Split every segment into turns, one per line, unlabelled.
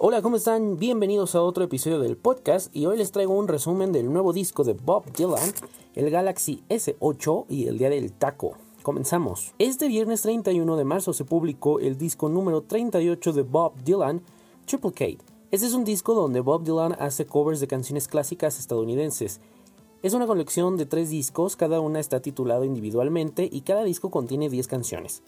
Hola, ¿cómo están? Bienvenidos a otro episodio del podcast y hoy les traigo un resumen del nuevo disco de Bob Dylan, el Galaxy S8 y el Día del Taco. Comenzamos. Este viernes 31 de marzo se publicó el disco número 38 de Bob Dylan, Triplicate. Este es un disco donde Bob Dylan hace covers de canciones clásicas estadounidenses. Es una colección de tres discos, cada una está titulada individualmente y cada disco contiene 10 canciones.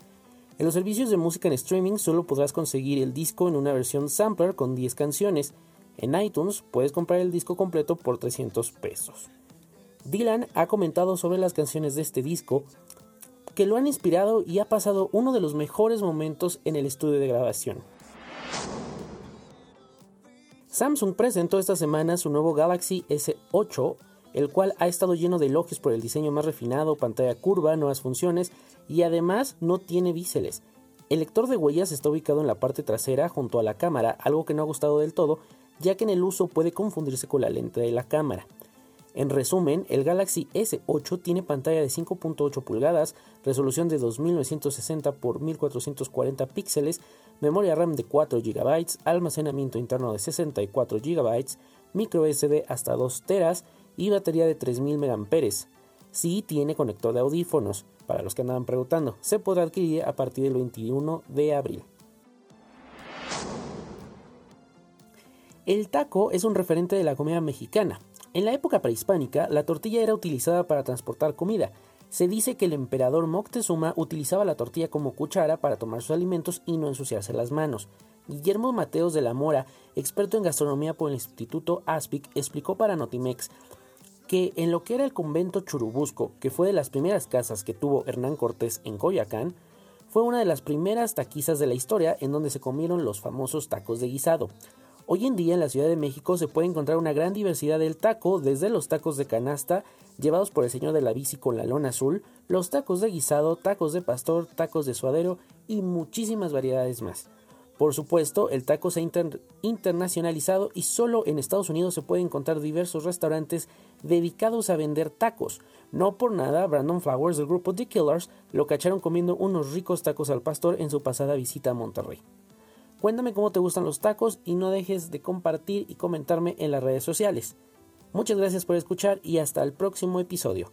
En los servicios de música en streaming solo podrás conseguir el disco en una versión sampler con 10 canciones. En iTunes puedes comprar el disco completo por 300 pesos. Dylan ha comentado sobre las canciones de este disco que lo han inspirado y ha pasado uno de los mejores momentos en el estudio de grabación. Samsung presentó esta semana su nuevo Galaxy S8, el cual ha estado lleno de elogios por el diseño más refinado, pantalla curva, nuevas funciones y además no tiene biseles. El lector de huellas está ubicado en la parte trasera junto a la cámara, algo que no ha gustado del todo, ya que en el uso puede confundirse con la lente de la cámara. En resumen, el Galaxy S8 tiene pantalla de 5.8 pulgadas, resolución de 2960 x 1440 píxeles, memoria RAM de 4 GB, almacenamiento interno de 64 GB, micro SD hasta 2 teras y batería de 3000 mAh. Sí tiene conector de audífonos, para los que andaban preguntando. Se podrá adquirir a partir del 21 de abril. El taco es un referente de la comida mexicana. En la época prehispánica, la tortilla era utilizada para transportar comida. Se dice que el emperador Moctezuma utilizaba la tortilla como cuchara para tomar sus alimentos y no ensuciarse las manos. Guillermo Mateos de la Mora, experto en gastronomía por el Instituto Aspic, explicó para Notimex que en lo que era el convento Churubusco, que fue de las primeras casas que tuvo Hernán Cortés en Coyacán, fue una de las primeras taquizas de la historia en donde se comieron los famosos tacos de guisado. Hoy en día en la Ciudad de México se puede encontrar una gran diversidad del taco, desde los tacos de canasta, llevados por el señor de la bici con la lona azul, los tacos de guisado, tacos de pastor, tacos de suadero y muchísimas variedades más. Por supuesto, el taco se ha internacionalizado y solo en Estados Unidos se puede encontrar diversos restaurantes dedicados a vender tacos. No por nada, Brandon Flowers del grupo The Killers lo cacharon comiendo unos ricos tacos al pastor en su pasada visita a Monterrey. Cuéntame cómo te gustan los tacos y no dejes de compartir y comentarme en las redes sociales. Muchas gracias por escuchar y hasta el próximo episodio.